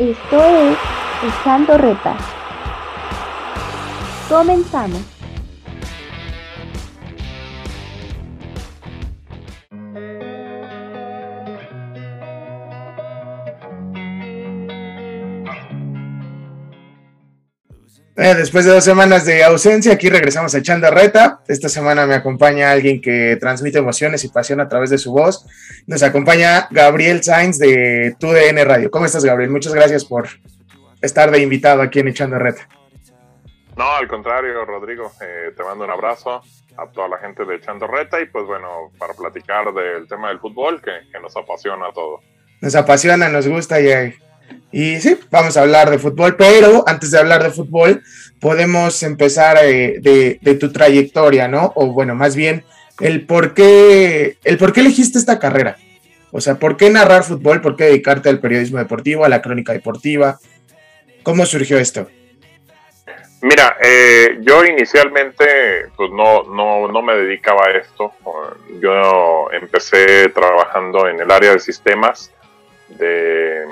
Esto es Echando Reta. Comenzamos. Eh, después de dos semanas de ausencia, aquí regresamos a Echando Reta. Esta semana me acompaña alguien que transmite emociones y pasión a través de su voz. Nos acompaña Gabriel Sainz de TUDN Radio. ¿Cómo estás, Gabriel? Muchas gracias por estar de invitado aquí en Echando Reta. No, al contrario, Rodrigo. Eh, te mando un abrazo a toda la gente de Echando Reta y pues bueno, para platicar del tema del fútbol que, nos apasiona a todos. Nos apasiona, nos gusta y y sí, vamos a hablar de fútbol, pero antes de hablar de fútbol, podemos empezar eh, de, tu trayectoria, ¿no? O bueno, más bien, el por qué, el por qué elegiste esta carrera. O sea, ¿por qué narrar fútbol? ¿Por qué dedicarte al periodismo deportivo, a la crónica deportiva? ¿Cómo surgió esto? Mira, eh, yo inicialmente pues no, no, no me dedicaba a esto. Yo empecé trabajando en el área de sistemas de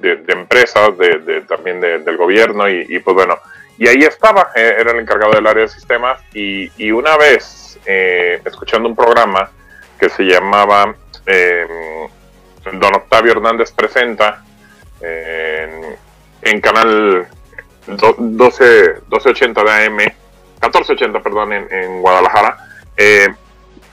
de, empresas, de, también del gobierno y, pues bueno, y ahí estaba, eh, era el encargado del área de sistemas y, una vez eh, escuchando un programa que se llamaba em, Don Octavio Hernández Presenta en, canal 12, 1280 de AM, 1480, perdón, en, Guadalajara, eh,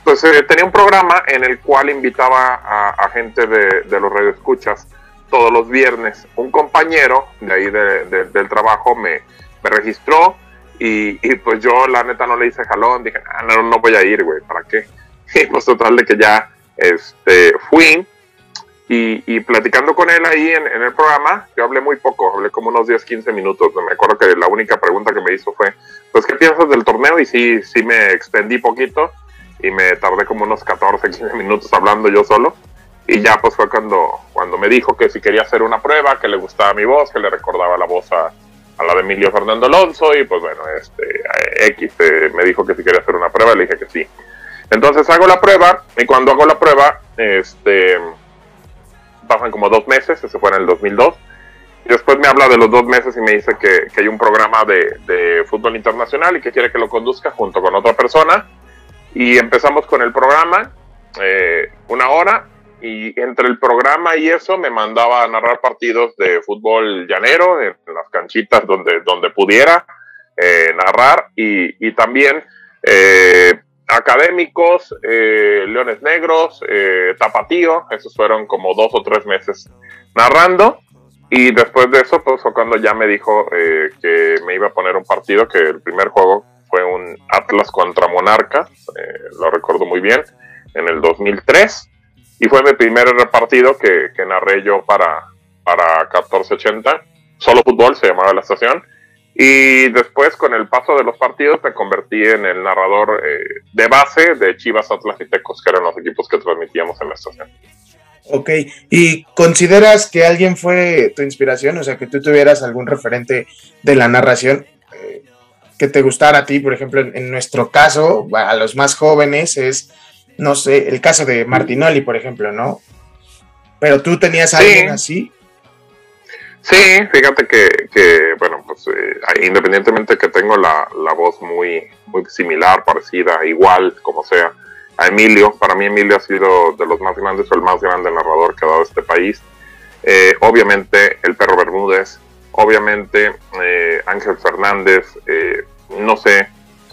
pues tenía un programa en el cual invitaba a, gente de los radioescuchas todos los viernes. Un compañero de ahí del trabajo me, me registró y, pues yo la neta no le hice jalón, dije, ah, no, no voy a ir, güey, ¿para qué? Y pues total de que ya este, fui y, platicando con él ahí en, el programa, yo hablé muy poco, hablé como unos 10, 15 minutos. Me acuerdo que la única pregunta que me hizo fue, pues, ¿qué piensas del torneo? Y sí, sí me extendí poquito y me tardé como unos 14, 15 minutos hablando yo solo. Y ya pues fue cuando, cuando me dijo que si quería hacer una prueba, que le gustaba mi voz, que le recordaba la voz a, la de Emilio Fernando Alonso y pues bueno, este X eh, me dijo que si quería hacer una prueba, le dije que sí. Entonces hago la prueba y cuando hago la prueba, este, pasan como dos meses, ese fue en el 2002. Y después me habla de los dos meses y me dice que, hay un programa de, fútbol internacional y que quiere que lo conduzca junto con otra persona. Y empezamos con el programa, eh, una hora, y entre el programa y eso me mandaba a narrar partidos de fútbol llanero en, las canchitas donde, donde pudiera eh, narrar. Y, y también eh, académicos, eh, Leones Negros, Tapatío, esos fueron como dos o tres meses narrando. Y después de eso pues fue cuando ya me dijo que me iba a poner un partido que el primer juego fue un Atlas contra Monarcas, lo recuerdo muy bien, en el 2003 y fue mi primer partido que, que narré yo para, para 1480. Solo fútbol se llamaba la estación. Y después, con el paso de los partidos, me convertí en el narrador eh, de base de Chivas Atlas y Tecos, que eran los equipos que transmitíamos en la estación. Ok, ¿y consideras que alguien fue tu inspiración? O sea, que tú tuvieras algún referente de la narración eh, que te gustara a ti, por ejemplo, en nuestro caso, a los más jóvenes, es no sé, el caso de Martinoli, por ejemplo, ¿no? Pero tú tenías a alguien así. Sí, fíjate que, bueno, pues eh, independientemente que tengo la, voz muy, muy similar, parecida, igual, como sea, a Emilio, para mí Emilio ha sido de los más grandes o el más grande narrador que ha dado este país. Eh, obviamente el perro Bermúdez, obviamente eh, Ángel Fernández, no sé,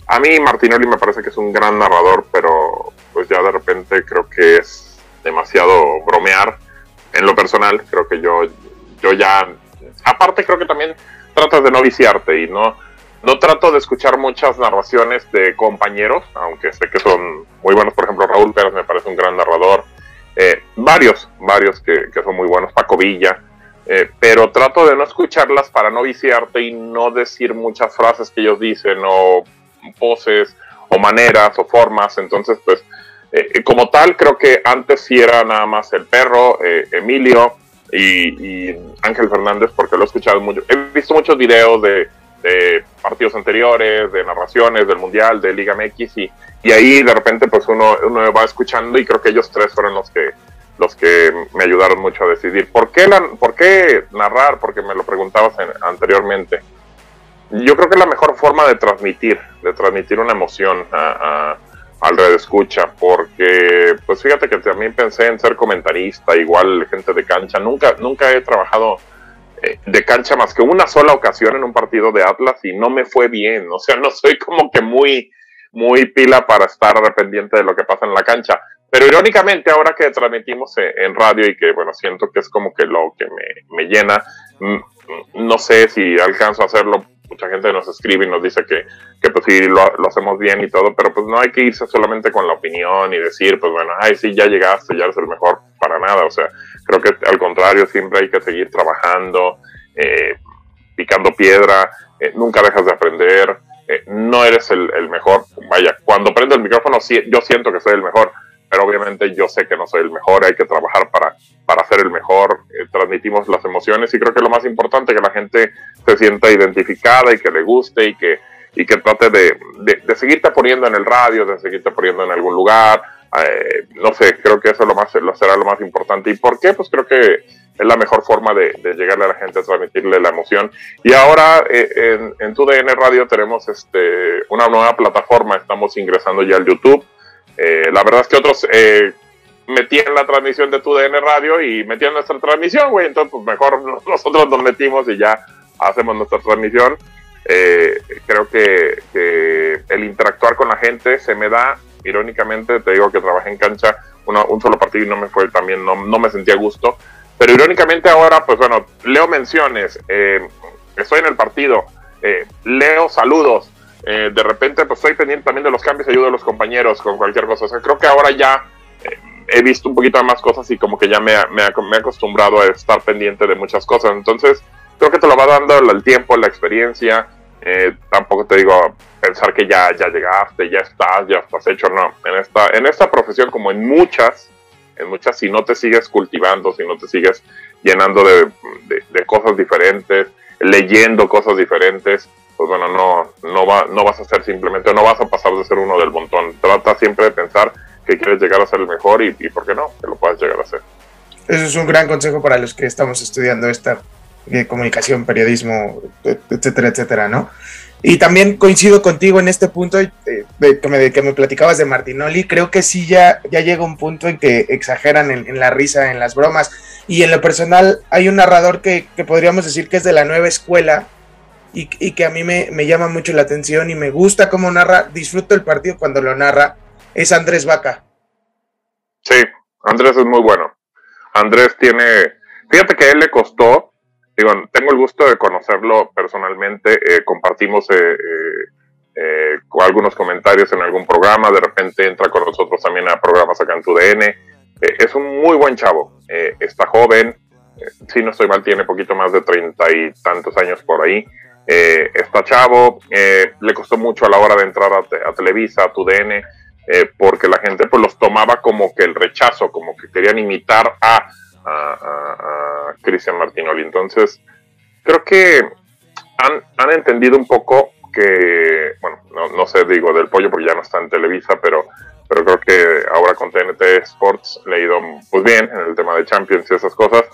a mí Martinoli me parece que es un gran narrador, pero pues ya de repente creo que es demasiado bromear. En lo personal, creo que yo, yo ya, aparte creo que también tratas de no viciarte y no, no trato de escuchar muchas narraciones de compañeros, aunque sé que son muy buenos. Por ejemplo, Raúl Pérez me parece un gran narrador. Eh, varios, varios que, son muy buenos. Paco Villa. Eh, pero trato de no escucharlas para no viciarte y no decir muchas frases que ellos dicen o poses o maneras o formas. Entonces, pues eh, como tal, creo que antes sí era nada más el perro, eh, Emilio y, Ángel Fernández, porque lo he escuchado mucho. He visto muchos videos de, partidos anteriores, de narraciones del Mundial, de Liga MX, y, y ahí de repente pues uno, uno va escuchando y creo que ellos tres fueron los que los que me ayudaron mucho a decidir. ¿Por qué, la, por qué narrar? Porque me lo preguntabas anteriormente. Yo creo que es la mejor forma de transmitir, de transmitir una emoción a, al red escucha, porque pues fíjate que también pensé en ser comentarista, igual gente de cancha. Nunca, nunca he trabajado eh, de cancha más que una sola ocasión en un partido de Atlas y no me fue bien. O sea, no soy como que muy, muy pila para estar pendiente de lo que pasa en la cancha. Pero irónicamente, ahora que transmitimos en radio y que, bueno, siento que es como que lo que me, me llena, mm, no sé si alcanzo a hacerlo. Mucha gente nos escribe y nos dice que, que pues sí, lo, lo, hacemos bien y todo, pero pues no hay que irse solamente con la opinión y decir, pues bueno, ay, sí, ya llegaste, ya eres el mejor, para nada. O sea, creo que al contrario, siempre hay que seguir trabajando, eh, picando piedra, eh, nunca dejas de aprender, no eres el, el, mejor. Vaya, cuando prendo el micrófono, sí, yo siento que soy el mejor, pero obviamente yo sé que no soy el mejor, hay que trabajar para, para ser el mejor, eh, transmitimos las emociones y creo que lo más importante es que la gente se sienta identificada y que le guste y que, y que trate de, de, seguirte poniendo en el radio, de seguirte poniendo en algún lugar, eh, no sé, creo que eso lo más, lo será lo más importante. ¿Y por qué? Pues creo que es la mejor forma de, llegarle a la gente, transmitirle la emoción. Y ahora eh, en, en TUDN Radio tenemos este, una nueva plataforma, estamos ingresando ya al YouTube eh, la verdad es que otros metían la transmisión de tu DN Radio y metían nuestra transmisión, güey. Entonces, pues mejor nosotros nos metimos y ya hacemos nuestra transmisión. Eh, creo que, el interactuar con la gente se me da, irónicamente, te digo que trabajé en cancha un solo partido y no me fue también, no, no me sentía gusto. Pero irónicamente ahora, pues bueno, leo menciones, estoy en el partido, leo saludos, eh, de repente pues estoy pendiente también de los cambios y ayudo a los compañeros con cualquier cosa. O sea, creo que ahora ya eh, he visto un poquito de más cosas y como que ya me, me, he acostumbrado a estar pendiente de muchas cosas. Entonces, creo que te lo va dando el tiempo, la experiencia. Eh, tampoco te digo pensar que ya, ya llegaste, ya estás, ya estás hecho. No, en esta, en esta profesión como en muchas, en muchas, si no te sigues cultivando, si no te sigues llenando de, de cosas diferentes, leyendo cosas diferentes, pues bueno, no, no, va, no vas a ser simplemente, no vas a pasar de ser uno del montón. Trata siempre de pensar que quieres llegar a ser el mejor y, y por qué no, que lo puedas llegar a ser. Eso es un gran consejo para los que estamos estudiando esta eh, comunicación, periodismo, etcétera, etcétera, ¿no? Y también coincido contigo en este punto de, que, me, que, me, platicabas de Martinoli. Creo que sí ya, ya llega un punto en que exageran en, en, la risa, en las bromas. Y en lo personal hay un narrador que, que podríamos decir que es de la nueva escuela, y, que a mí me, llama mucho la atención y me gusta cómo narra, disfruto el partido cuando lo narra, es Andrés Vaca. Sí, Andrés es muy bueno. Andrés tiene, fíjate que a él le costó, digo, tengo el gusto de conocerlo personalmente, eh, compartimos eh, eh, algunos comentarios en algún programa, de repente entra con nosotros también a programas acá en TUDN, es un muy buen chavo, está joven, si no estoy mal, tiene poquito más de treinta y tantos años por ahí, eh, está chavo, eh, le costó mucho a la hora de entrar a, Televisa, a TUDN, eh, porque la gente pues los tomaba como que el rechazo, como que querían imitar a, a, Cristian Martinoli. Entonces, creo que han, han, entendido un poco que, bueno, no, no, sé, digo del pollo porque ya no está en Televisa, pero, pero creo que ahora con TNT Sports le ha ido pues bien en el tema de Champions y esas cosas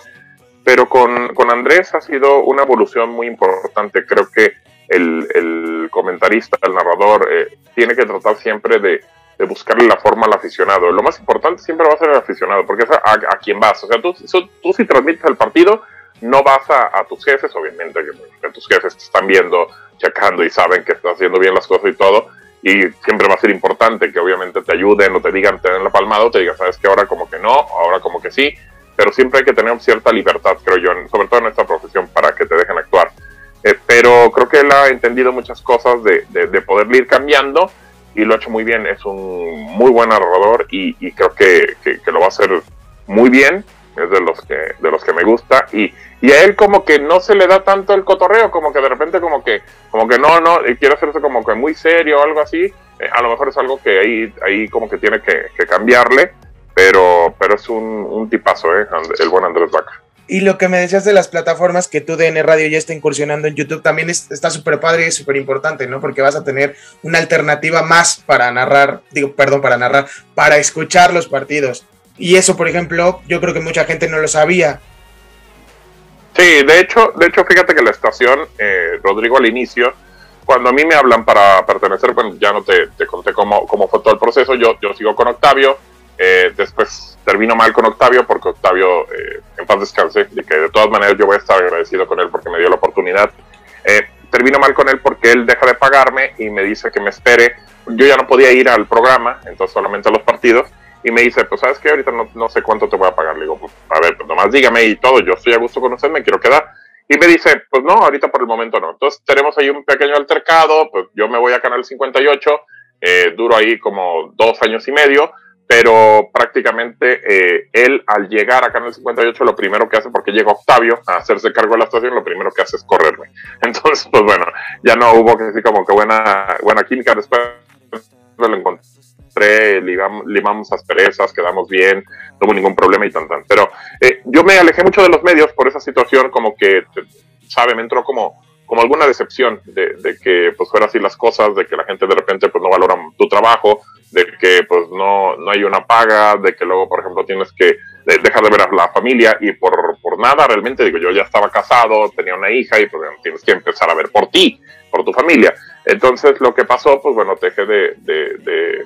pero con, con Andrés ha sido una evolución muy importante. Creo que el, el comentarista, el narrador, eh, tiene que tratar siempre de, de, buscarle la forma al aficionado. Lo más importante siempre va a ser el aficionado, porque es a, a, quien vas. O sea, tú, tú, si transmites el partido, no vas a, a tus jefes, obviamente que, tus jefes te están viendo, checando y saben que estás haciendo bien las cosas y todo. Y siempre va a ser importante que obviamente te ayuden o te digan, te den la palmada o te digan, sabes que ahora como que no, ahora como que sí pero siempre hay que tener cierta libertad, creo yo, sobre todo en esta profesión, para que te dejen actuar. Eh, pero creo que él ha entendido muchas cosas de, de, poder ir cambiando y lo ha hecho muy bien. Es un muy buen narrador y, y creo que, que, lo va a hacer muy bien. Es de los que, de los que me gusta. Y, y a él como que no se le da tanto el cotorreo, como que de repente como que, como que no, no, quiere hacerse como que muy serio o algo así. Eh, a lo mejor es algo que ahí, ahí como que tiene que, que cambiarle pero, pero es un, un tipazo, ¿eh? el buen Andrés Vaca. Y lo que me decías de las plataformas que tu DN Radio ya está incursionando en YouTube también está súper padre y súper importante, ¿no? Porque vas a tener una alternativa más para narrar, digo, perdón, para narrar, para escuchar los partidos. Y eso, por ejemplo, yo creo que mucha gente no lo sabía. Sí, de hecho, de hecho, fíjate que la estación, eh, Rodrigo, al inicio, cuando a mí me hablan para pertenecer, bueno, ya no te, te conté cómo, cómo, fue todo el proceso, yo, yo sigo con Octavio, eh, después termino mal con Octavio porque Octavio, eh, en paz descanse, y que de todas maneras yo voy a estar agradecido con él porque me dio la oportunidad. Eh, termino mal con él porque él deja de pagarme y me dice que me espere. Yo ya no podía ir al programa, entonces solamente a los partidos. Y me dice, pues sabes que ahorita no, no, sé cuánto te voy a pagar. Le digo, pues a ver, pues nomás dígame y todo, yo estoy a gusto con usted, me quiero quedar. Y me dice, pues no, ahorita por el momento no. Entonces tenemos ahí un pequeño altercado, pues yo me voy a Canal 58, eh, duro ahí como dos años y medio, pero prácticamente eh, él al llegar a Canal 58 lo primero que hace, porque llega Octavio a hacerse cargo de la estación, lo primero que hace es correrme. Entonces, pues bueno, ya no hubo que decir como que buena, buena química, después lo encontré, limamos, limamos asperezas, quedamos bien, no hubo ningún problema y tan tan. Pero eh, yo me alejé mucho de los medios por esa situación, como que, sabe, me entró como, como alguna decepción de, que pues fuera así las cosas, de que la gente de repente pues no valora tu trabajo, de que pues no, no hay una paga, de que luego, por ejemplo, tienes que dejar de ver a la familia y por, por nada, realmente digo, yo ya estaba casado, tenía una hija y pues tienes que empezar a ver por ti, por tu familia. Entonces lo que pasó, pues bueno, dejé de, de, de,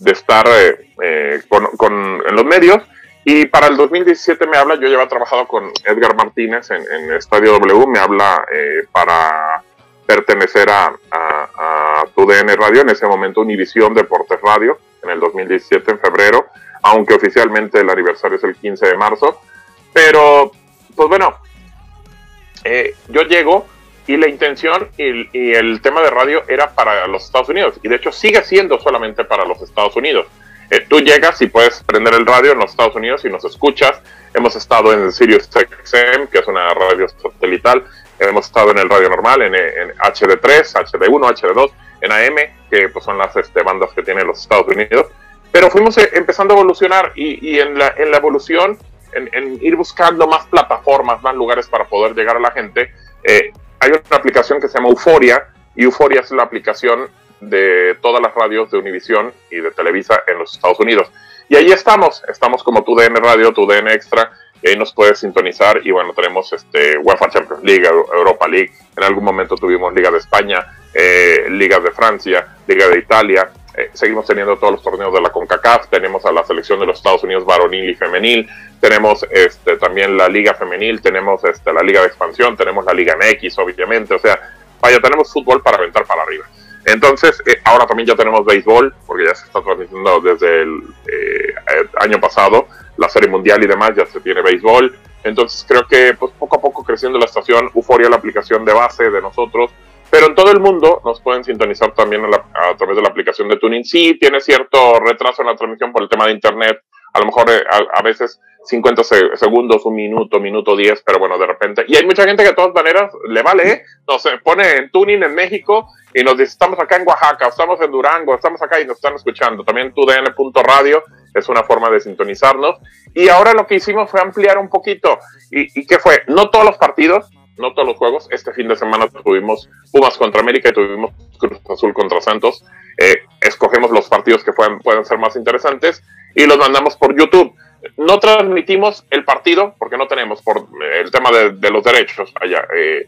de estar eh, eh, con, con, en los medios y para el 2017 me habla, yo había trabajado con Edgar Martínez en, en Estadio W, me habla eh, para pertenecer a, a, a TUDN Radio, en ese momento Univisión Deportes Radio, en el 2017, en febrero, aunque oficialmente el aniversario es el 15 de marzo. Pero, pues bueno, eh, yo llego y la intención y, el tema de radio era para los Estados Unidos, y de hecho sigue siendo solamente para los Estados Unidos. Eh, tú llegas y puedes prender el radio en los Estados Unidos y nos escuchas. Hemos estado en Sirius XM, que es una radio satelital. Hemos estado en el radio normal, en, en HD3, HD1, HD2, en AM, que pues, son las este, bandas que tienen los Estados Unidos. Pero fuimos eh, empezando a evolucionar y, en, la, evolución, en, en, ir buscando más plataformas, más lugares para poder llegar a la gente, eh, hay una aplicación que se llama Euforia y Euforia es la aplicación de todas las radios de Univision y de Televisa en los Estados Unidos. Y ahí estamos, estamos como tu DN Radio, tu DN Extra, y ahí nos puedes sintonizar y bueno, tenemos este UEFA Champions League, Europa League, en algún momento tuvimos Liga de España, eh, Liga de Francia, Liga de Italia, eh, seguimos teniendo todos los torneos de la CONCACAF, tenemos a la selección de los Estados Unidos varonil y femenil, tenemos este, también la Liga Femenil, tenemos este, la Liga de Expansión, tenemos la Liga MX, obviamente, o sea, vaya, tenemos fútbol para aventar para arriba. Entonces, eh, ahora también ya tenemos béisbol, porque ya se está transmitiendo desde el eh, año pasado, la Serie Mundial y demás, ya se tiene béisbol. Entonces, creo que pues, poco a poco creciendo la estación, Euforia, la aplicación de base de nosotros, pero en todo el mundo nos pueden sintonizar también a, la, a través de la aplicación de Tuning. Sí, tiene cierto retraso en la transmisión por el tema de Internet, a lo mejor eh, a, a, veces 50 se segundos, un minuto, minuto 10, pero bueno, de repente. Y hay mucha gente que de todas maneras le vale, ¿eh? Nos pone en tuning en México y nos dice, estamos acá en Oaxaca, estamos en Durango, estamos acá y nos están escuchando. También tudn.radio es una forma de sintonizarnos. Y ahora lo que hicimos fue ampliar un poquito. ¿Y, y qué fue? No todos los partidos, no todos los juegos. Este fin de semana tuvimos Pumas contra América y tuvimos Cruz Azul contra Santos. Eh, escogemos los partidos que pueden, pueden ser más interesantes y los mandamos por YouTube. No transmitimos el partido porque no tenemos por el tema de, de los derechos allá. Eh,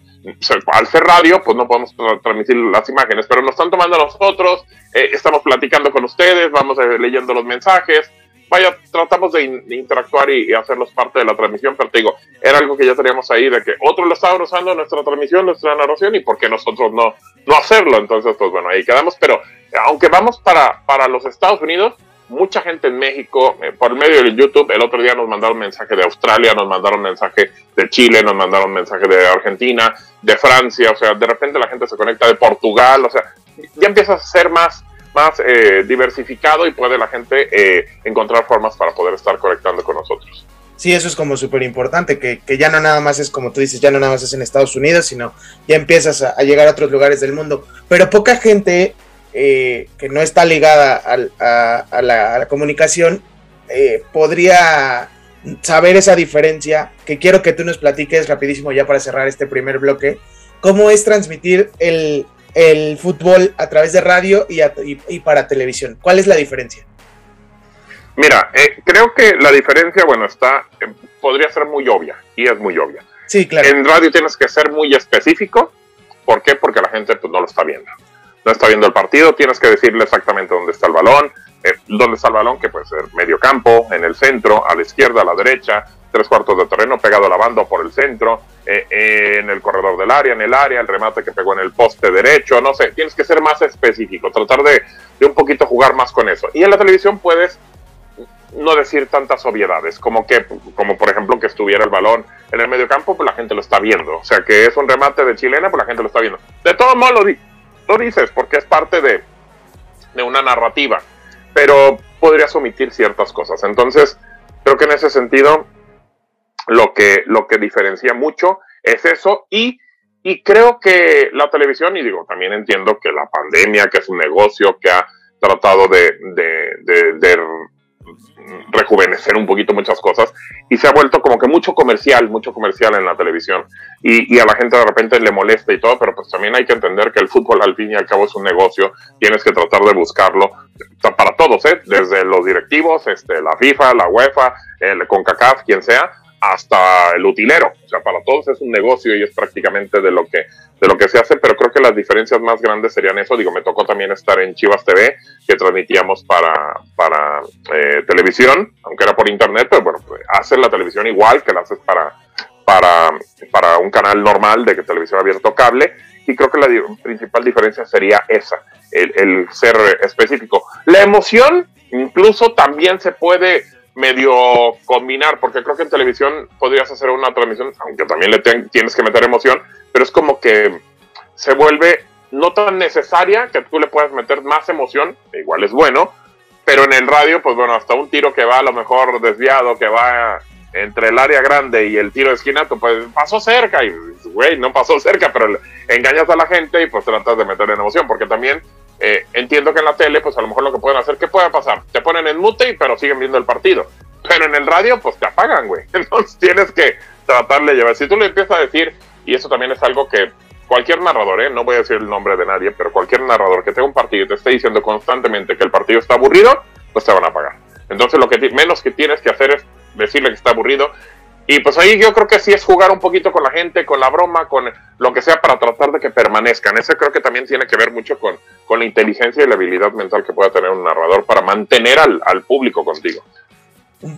al ser radio, pues no podemos tra transmitir las imágenes, pero nos están tomando nosotros, eh, estamos platicando con ustedes, vamos eh, leyendo los mensajes. Vaya, tratamos de, in de interactuar y, y, hacerlos parte de la transmisión, pero te digo, era algo que ya teníamos ahí de que otros lo estaban usando nuestra transmisión, nuestra narración, y por qué nosotros no, no hacerlo. Entonces, pues bueno, ahí quedamos, pero aunque vamos para, para los Estados Unidos, mucha gente en México, eh, por medio de YouTube, el otro día nos mandaron mensaje de Australia, nos mandaron mensaje de Chile, nos mandaron mensaje de Argentina, de Francia, o sea, de repente la gente se conecta de Portugal, o sea, ya empieza a ser más, más eh, diversificado y puede la gente eh, encontrar formas para poder estar conectando con nosotros. Sí, eso es como súper importante, que, que, ya no nada más es como tú dices, ya no nada más es en Estados Unidos, sino ya empiezas a, a llegar a otros lugares del mundo. Pero poca gente eh, que no está ligada al, a, a, la, a, la, comunicación, eh, podría saber esa diferencia, que quiero que tú nos platiques rapidísimo ya para cerrar este primer bloque, cómo es transmitir el, el fútbol a través de radio y, a, y, y, para televisión. ¿Cuál es la diferencia? Mira, eh, creo que la diferencia, bueno, está, eh, podría ser muy obvia, y es muy obvia. Sí, claro. En radio tienes que ser muy específico. ¿Por qué? Porque la gente pues, no lo está viendo. No está viendo el partido, tienes que decirle exactamente dónde está el balón, eh, dónde está el balón, que puede ser medio campo, en el centro, a la izquierda, a la derecha, tres cuartos de terreno, pegado a la banda por el centro, eh, eh, en el corredor del área, en el área, el remate que pegó en el poste derecho, no sé, tienes que ser más específico, tratar de, de un poquito jugar más con eso. Y en la televisión puedes no decir tantas obviedades, como que, como por ejemplo que estuviera el balón en el medio campo, pues la gente lo está viendo. O sea, que es un remate de chilena, pues la gente lo está viendo. De todo modo lo, lo dices, porque es parte de, de una narrativa, pero podrías omitir ciertas cosas. Entonces, creo que en ese sentido, lo que, lo que diferencia mucho es eso y, y creo que la televisión, y digo, también entiendo que la pandemia, que es un negocio que ha tratado de, rejuvenecer un poquito muchas cosas y se ha vuelto como que mucho comercial, mucho comercial en la televisión y, a la gente de repente le molesta y todo, pero pues también hay que entender que el fútbol al fin y al cabo es un negocio, tienes que tratar de buscarlo para todos, ¿eh? desde los directivos, este, la FIFA, la UEFA, el CONCACAF, quien sea, hasta el utilero, o sea, para todos es un negocio y es prácticamente de lo que de lo que se hace, pero creo que las diferencias más grandes serían eso. Digo, me tocó también estar en Chivas TV, que transmitíamos para, para eh, televisión, aunque era por internet, pero bueno, pues, hacer la televisión igual que la haces para, para, para un canal normal de que televisión abierto cable. Y creo que la principal diferencia sería esa, el, el ser específico. La emoción incluso también se puede medio combinar, porque creo que en televisión podrías hacer una transmisión, aunque también le tienes que meter emoción, pero es como que se vuelve no tan necesaria que tú le puedas meter más emoción, igual es bueno, pero en el radio, pues bueno, hasta un tiro que va a lo mejor desviado, que va entre el área grande y el tiro de esquina, pues pasó cerca y, güey, no pasó cerca, pero engañas a la gente y pues tratas de meter en emoción, porque también eh, entiendo que en la tele, pues a lo mejor lo que pueden hacer, ¿qué puede pasar? Te ponen en mute, pero siguen viendo el partido. Pero en el radio, pues te apagan, güey. Entonces tienes que tratarle de llevar. Si tú le empiezas a decir, y eso también es algo que cualquier narrador, ¿eh? no voy a decir el nombre de nadie, pero cualquier narrador que tenga un partido y te esté diciendo constantemente que el partido está aburrido, pues te van a apagar. Entonces lo que menos que tienes que hacer es decirle que está aburrido. Y pues ahí yo creo que sí es jugar un poquito con la gente, con la broma, con lo que sea para tratar de que permanezcan. Eso creo que también tiene que ver mucho con, con la inteligencia y la habilidad mental que pueda tener un narrador para mantener al, al público contigo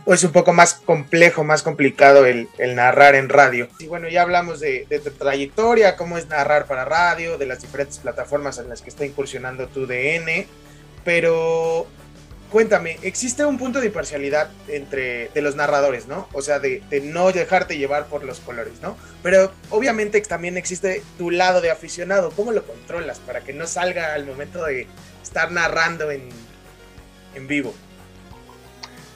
es un poco más complejo, más complicado el, el, narrar en radio. Y bueno, ya hablamos de, de, tu trayectoria, cómo es narrar para radio, de las diferentes plataformas en las que está incursionando tu DN, pero cuéntame, existe un punto de imparcialidad entre los narradores, ¿no? O sea, de, no dejarte llevar por los colores, ¿no? Pero obviamente también existe tu lado de aficionado. ¿Cómo lo controlas para que no salga al momento de estar narrando en, en vivo?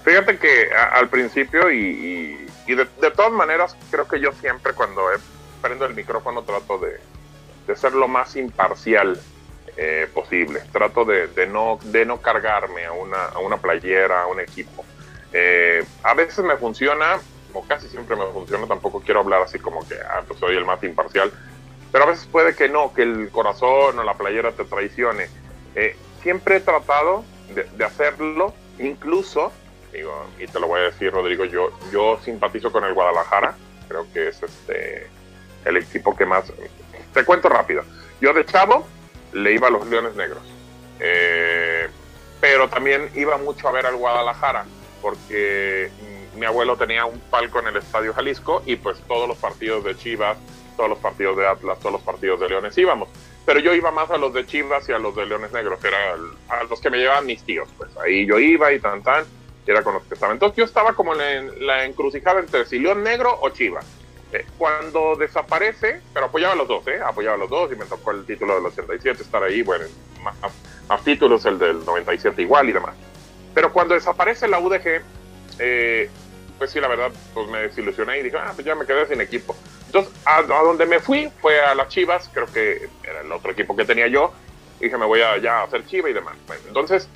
Fíjate que al principio y, de, de, todas maneras creo que yo siempre cuando he, prendo el micrófono trato de, de ser lo más imparcial eh, posible. Trato de, de, no, de no cargarme a una, a una playera, a un equipo. Eh, a veces me funciona, o casi siempre me funciona, tampoco quiero hablar así como que ah, pues soy el más imparcial, pero a veces puede que no, que el corazón o la playera te traicione. Eh, siempre he tratado de, de hacerlo, incluso digo, y te lo voy a decir, Rodrigo, yo, yo simpatizo con el Guadalajara, creo que es este el equipo que más... Te cuento rápido, yo de chavo le iba a los Leones Negros, eh, pero también iba mucho a ver al Guadalajara, porque mi abuelo tenía un palco en el Estadio Jalisco y pues todos los partidos de Chivas, todos los partidos de Atlas, todos los partidos de Leones íbamos. Pero yo iba más a los de Chivas y a los de Leones Negros, que eran a los que me llevaban mis tíos. Pues ahí yo iba y tan tan era con los que estaba. Entonces yo estaba como en la encrucijada entre si León Negro o Chivas. Eh, cuando desaparece, pero apoyaba a los dos, ¿eh? apoyaba a los dos y me tocó el título del 87 estar ahí, bueno, más, más títulos, el del 97 igual y demás. Pero cuando desaparece la UDG, eh, pues sí, la verdad, pues me desilusioné y dije, ah, pues ya me quedé sin equipo. Entonces, a, a, donde me fui fue a las Chivas, creo que era el otro equipo que tenía yo, y dije, me voy a ya hacer Chiva y demás. Bueno, entonces,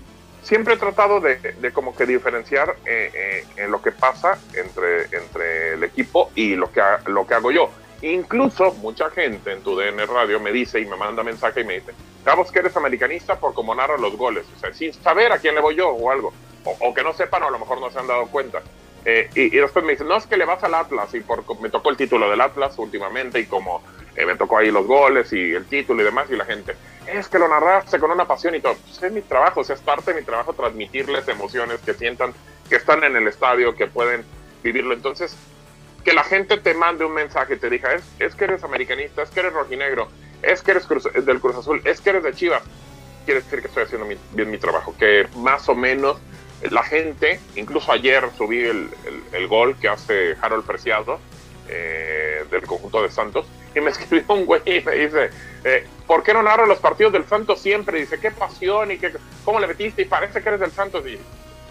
siempre he tratado de, de como que diferenciar eh, eh, en lo que pasa entre, entre el equipo y lo que, lo que hago yo. Incluso mucha gente en tu DN Radio me dice y me manda mensaje y me dice, Cabos que eres americanista por cómo narra los goles, o sea, sin saber a quién le voy yo o algo. o, que no sepan o a lo mejor no se han dado cuenta. Eh, y, después me dicen, no, es que le vas al Atlas y por, me tocó el título del Atlas últimamente y como eh, me tocó ahí los goles y el título y demás y la gente, es que lo narraste con una pasión y todo. Pues es mi trabajo, es parte de mi trabajo transmitirles emociones que sientan que están en el estadio, que pueden vivirlo. Entonces, que la gente te mande un mensaje, te diga, es, que eres americanista, es que eres rojinegro, es que eres del Cruz Azul, es que eres de Chivas, quiere decir que estoy haciendo bien mi trabajo, que más o menos la gente, incluso ayer subí el, el, gol que hace Harold Preciado eh, del conjunto de Santos, y me escribió un güey y me dice, eh, ¿por qué no narro los partidos del Santos siempre? dice, qué pasión y qué, cómo le metiste y parece que eres del Santos. Y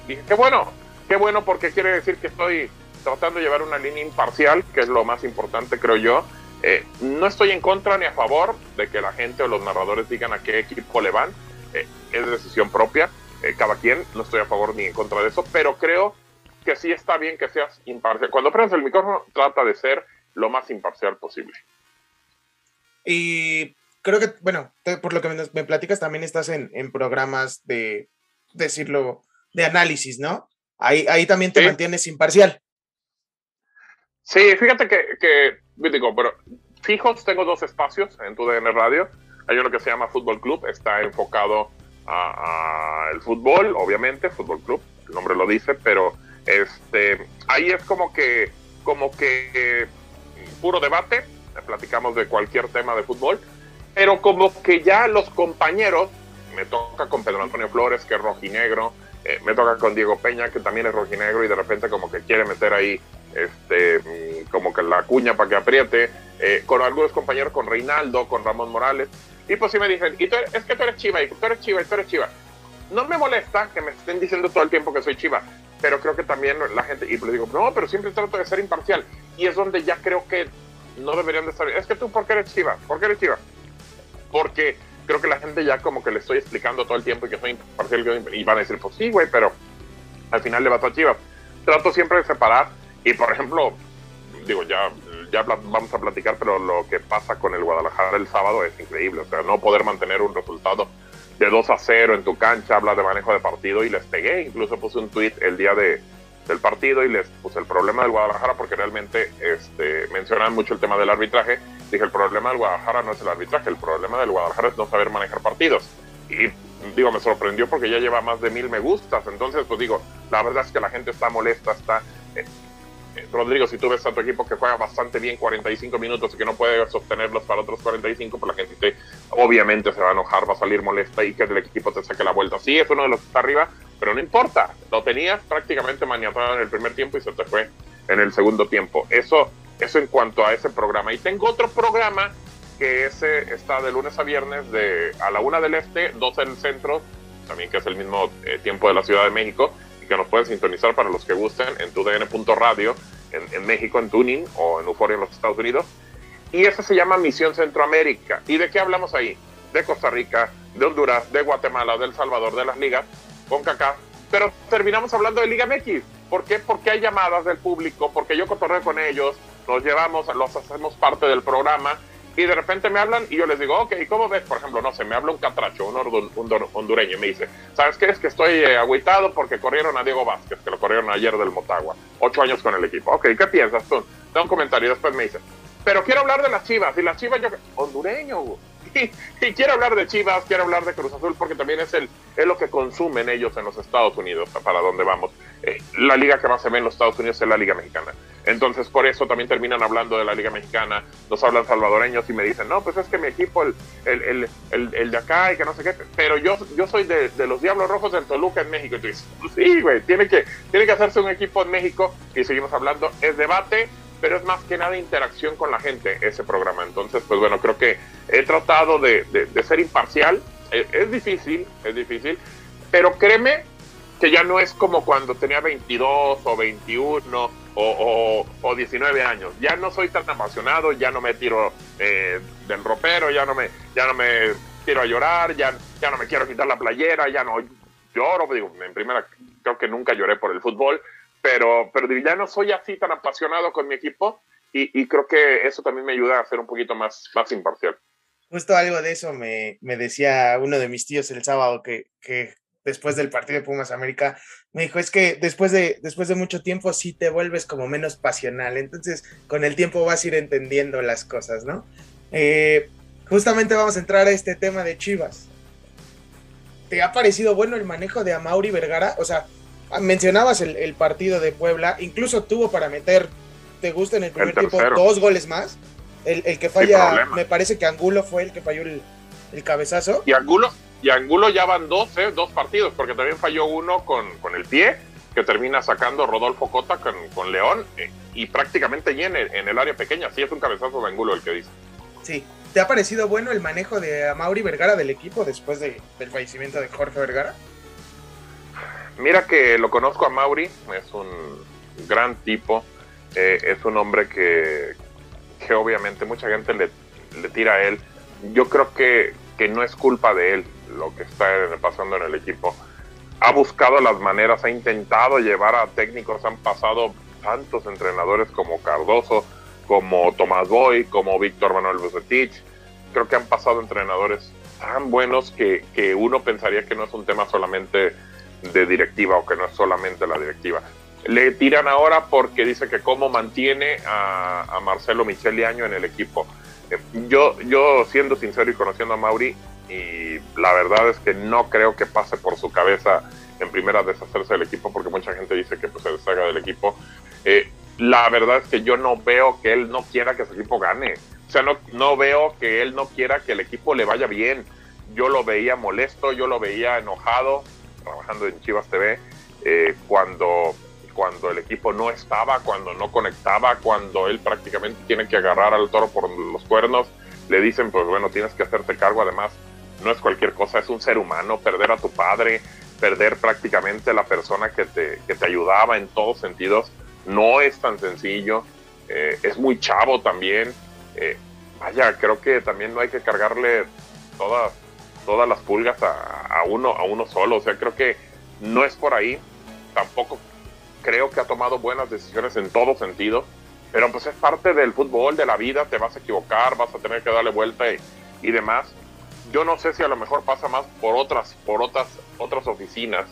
dije, qué bueno, qué bueno porque quiere decir que estoy tratando de llevar una línea imparcial, que es lo más importante, creo yo. Eh, no estoy en contra ni a favor de que la gente o los narradores digan a qué equipo le van. Eh, es decisión propia, cada quien, no estoy a favor ni en contra de eso, pero creo que sí está bien que seas imparcial. Cuando prendes el micrófono, trata de ser lo más imparcial posible. Y creo que, bueno, por lo que me, platicas, también estás en, en, programas de, decirlo, de análisis, ¿no? Ahí, ahí también te mantienes imparcial. Sí, fíjate que, que digo, pero fijos tengo dos espacios en tu DN Radio. Hay uno que se llama Fútbol Club, está enfocado a, el fútbol, obviamente, Fútbol Club, el nombre lo dice, pero este, ahí es como que, como que puro debate, platicamos de cualquier tema de fútbol, pero como que ya los compañeros, me toca con Pedro Antonio Flores, que es rojinegro, eh, me toca con Diego Peña, que también es rojinegro, y de repente como que quiere meter ahí este, mm, como que la cuña para que apriete, eh, con algunos compañeros, con Reinaldo, con Ramón Morales, y pues sí me dicen, y tú es que tú eres chiva, y tú eres chiva, y tú eres chiva. No me molesta que me estén diciendo todo el tiempo que soy chiva, pero creo que también la gente, y le digo, no, pero siempre trato de ser imparcial, y es donde ya creo que no deberían de estar, es que tú, ¿por qué eres chiva? ¿Por qué eres chiva? Porque creo que la gente ya como que le estoy explicando todo el tiempo y que soy imparcial, y van a decir, pues sí, güey, pero al final le va a Chivas. Trato siempre de separar y por ejemplo, digo, ya, ya vamos a platicar, pero lo que pasa con el Guadalajara el sábado es increíble. O sea, no poder mantener un resultado de 2 a 0 en tu cancha, habla de manejo de partido y les pegué. Incluso puse un tweet el día de, del partido y les puse el problema del Guadalajara porque realmente este, mencionan mucho el tema del arbitraje. Dije, el problema del Guadalajara no es el arbitraje, el problema del Guadalajara es no saber manejar partidos. Y digo, me sorprendió porque ya lleva más de mil me gustas. Entonces, pues digo, la verdad es que la gente está molesta, está... Eh, Rodrigo, si tú ves a tu equipo que juega bastante bien 45 minutos y que no puede sostenerlos para otros 45, pues la gente obviamente se va a enojar, va a salir molesta y que el equipo te saque la vuelta. Sí, es uno de los que está arriba, pero no importa. Lo tenías prácticamente maniatado en el primer tiempo y se te fue en el segundo tiempo. Eso, eso en cuanto a ese programa. Y tengo otro programa que ese está de lunes a viernes de a la una del este, 12 del centro, también que es el mismo eh, tiempo de la Ciudad de México que nos pueden sintonizar para los que gusten en tudn.radio en, en México, en Tuning o en Euforia en los Estados Unidos. Y ese se llama Misión Centroamérica. ¿Y de qué hablamos ahí? De Costa Rica, de Honduras, de Guatemala, de El Salvador, de las ligas, con CACA. Pero terminamos hablando de Liga MX. ¿Por qué? Porque hay llamadas del público, porque yo cotorreo con ellos, los llevamos, los hacemos parte del programa y de repente me hablan y yo les digo, ok, ¿cómo ves? Por ejemplo, no sé, me habla un catracho, un, hondureño, y me dice, ¿sabes qué? Es que estoy eh, porque corrieron a Diego Vázquez, que lo corrieron ayer del Motagua, ocho años con el equipo. Ok, ¿qué piensas tú? Da un comentario y después me dice, pero quiero hablar de las chivas, y las chivas yo, hondureño, y, quiero hablar de Chivas, quiero hablar de Cruz Azul, porque también es, el, es lo que consumen ellos en los Estados Unidos, para donde vamos. Eh, la liga que más se ve en los Estados Unidos es la Liga Mexicana. Entonces, por eso también terminan hablando de la Liga Mexicana, nos hablan salvadoreños y me dicen, no, pues es que mi equipo, el, el, el, el de acá y que no sé qué, pero yo, yo soy de, de, los Diablos Rojos en Toluca, en México. Y tú dices, sí, güey, tiene que, tiene que hacerse un equipo en México y seguimos hablando, es debate, pero es más que nada interacción con la gente ese programa. Entonces, pues bueno, creo que he tratado de, de, ser imparcial. Es, es, difícil, es difícil, pero créeme que ya no es como cuando tenía 22 o 21 o, o, o 19 años. Ya no soy tan apasionado, ya no me tiro eh, del ropero, ya no me, ya no me tiro a llorar, ya, ya no me quiero quitar la playera, ya no lloro. Digo, en primera, creo que nunca lloré por el fútbol, pero, pero ya no soy así tan apasionado con mi equipo y, y, creo que eso también me ayuda a ser un poquito más, más imparcial. Justo algo de eso me, me decía uno de mis tíos el sábado, que, que después del partido de Pumas América, me dijo, es que después de, después de mucho tiempo sí te vuelves como menos pasional, entonces con el tiempo vas a ir entendiendo las cosas, ¿no? Eh, justamente vamos a entrar a este tema de Chivas. ¿Te ha parecido bueno el manejo de Amauri Vergara? O sea, mencionabas el, partido de Puebla, incluso tuvo para meter, ¿te gusta en el primer tiempo dos goles más? El, que falla, me parece que Angulo fue el que falló el, cabezazo. Y Angulo, y Angulo ya van dos, ¿eh? dos partidos, porque también falló uno con, con el pie, que termina sacando Rodolfo Cota con, con León, eh, y prácticamente llena en, el área pequeña. Sí, es un cabezazo de Angulo el que dice. Sí. ¿Te ha parecido bueno el manejo de Mauri Vergara del equipo después de, del fallecimiento de Jorge Vergara? Mira que lo conozco a Mauri, es un gran tipo, eh, es un hombre que, que obviamente mucha gente le, le, tira a él. Yo creo que, que no es culpa de él lo que está pasando en el equipo. Ha buscado las maneras, ha intentado llevar a técnicos, han pasado tantos entrenadores como Cardoso, como Tomás Boy, como Víctor Manuel Bucetich. Creo que han pasado entrenadores tan buenos que, que uno pensaría que no es un tema solamente de directiva o que no es solamente la directiva. Le tiran ahora porque dice que cómo mantiene a, Marcelo Micheli Año en el equipo. Eh, yo, yo siendo sincero y conociendo a Mauri, y la verdad es que no creo que pase por su cabeza en primera deshacerse del equipo porque mucha gente dice que pues, se deshaga del equipo. Eh, la verdad es que yo no veo que él no quiera que su equipo gane. O sea, no, no veo que él no quiera que el equipo le vaya bien. Yo lo veía molesto, yo lo veía enojado, trabajando en Chivas TV, eh, cuando, cuando el equipo no estaba, cuando no conectaba, cuando él prácticamente tiene que agarrar al toro por los cuernos, le dicen, pues bueno, tienes que hacerte cargo, además, no es cualquier cosa, es un ser humano, perder a tu padre, perder prácticamente la persona que te, que te ayudaba en todos sentidos, no es tan sencillo, eh, es muy chavo también, eh, vaya, creo que también no hay que cargarle todas todas las pulgas a, uno, a uno solo. O sea, creo que no es por ahí. Tampoco creo que ha tomado buenas decisiones en todo sentido. Pero pues es parte del fútbol, de la vida. Te vas a equivocar, vas a tener que darle vuelta y, demás. Yo no sé si a lo mejor pasa más por otras, por otras, otras oficinas